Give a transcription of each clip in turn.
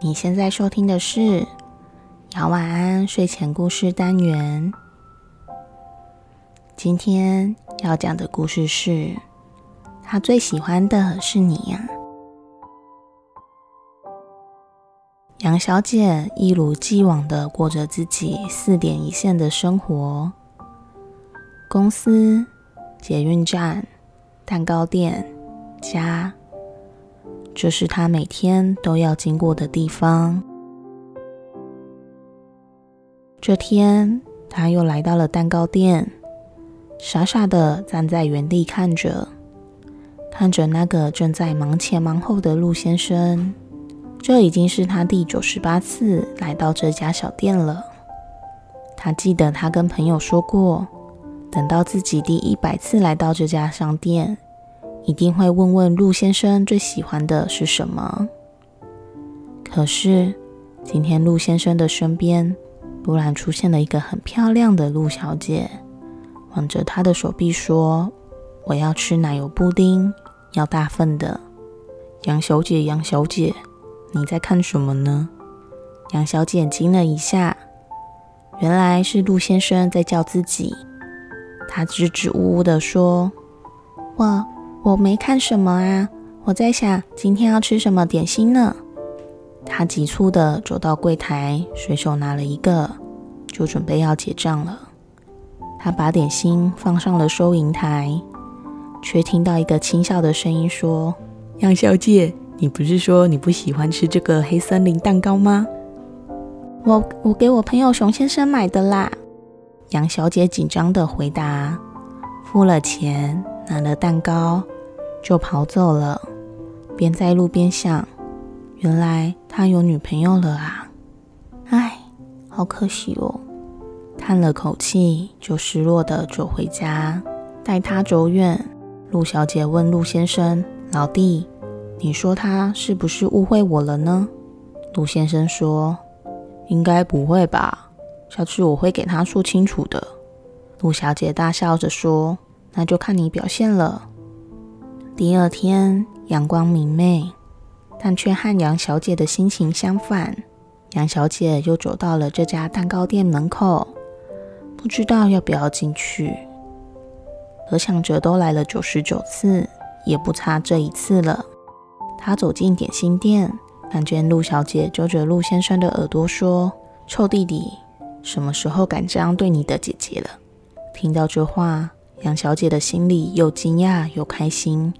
你现在收听的是《摇晚安睡前故事单元》。今天要讲的故事是：他最喜欢的是你呀。杨小姐一如既往的过着自己四点一线的生活，公司、捷运站、蛋糕店、家。这是他每天都要经过的地方。这天，他又来到了蛋糕店，傻傻的站在原地看着，看着那个正在忙前忙后的陆先生。这已经是他第九十八次来到这家小店了。他记得他跟朋友说过，等到自己第一百次来到这家商店。一定会问问陆先生最喜欢的是什么。可是今天陆先生的身边突然出现了一个很漂亮的陆小姐，挽着他的手臂说：“我要吃奶油布丁，要大份的。”杨小姐，杨小姐，你在看什么呢？杨小姐惊了一下，原来是陆先生在叫自己。她支支吾吾的说：“我。”我没看什么啊，我在想今天要吃什么点心呢。他急促的走到柜台，随手拿了一个，就准备要结账了。他把点心放上了收银台，却听到一个轻笑的声音说：“杨小姐，你不是说你不喜欢吃这个黑森林蛋糕吗？”“我我给我朋友熊先生买的啦。”杨小姐紧张的回答，付了钱。拿了蛋糕就跑走了，边在路边想：原来他有女朋友了啊！唉，好可惜哦。叹了口气，就失落的走回家。待他走远，陆小姐问陆先生：“老弟，你说他是不是误会我了呢？”陆先生说：“应该不会吧，下次我会给他说清楚的。”陆小姐大笑着说。那就看你表现了。第二天阳光明媚，但却和杨小姐的心情相反。杨小姐又走到了这家蛋糕店门口，不知道要不要进去。可想着都来了九十九次，也不差这一次了。她走进点心店，看见陆小姐揪着陆先生的耳朵说：“臭弟弟，什么时候敢这样对你的姐姐了？”听到这话。杨小姐的心里又惊讶又开心，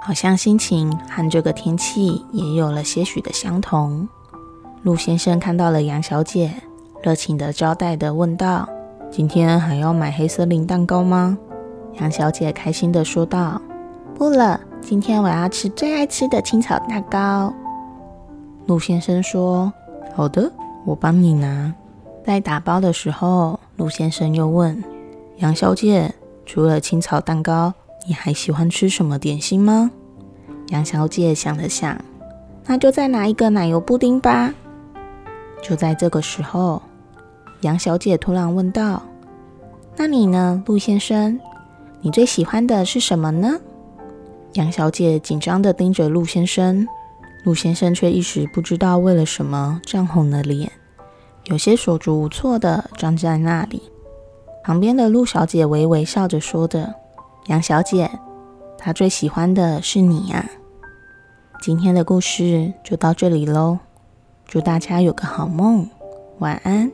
好像心情和这个天气也有了些许的相同。陆先生看到了杨小姐，热情的招待的问道：“今天还要买黑森林蛋糕吗？”杨小姐开心的说道：“不了，今天我要吃最爱吃的青草蛋糕。”陆先生说：“好的，我帮你拿。”在打包的时候，陆先生又问杨小姐。除了青草蛋糕，你还喜欢吃什么点心吗？杨小姐想了想，那就再拿一个奶油布丁吧。就在这个时候，杨小姐突然问道：“那你呢，陆先生？你最喜欢的是什么呢？”杨小姐紧张的盯着陆先生，陆先生却一时不知道为了什么涨红了脸，有些手足无措的站在那里。旁边的陆小姐微微笑着说着：“杨小姐，她最喜欢的是你呀。”今天的故事就到这里喽，祝大家有个好梦，晚安。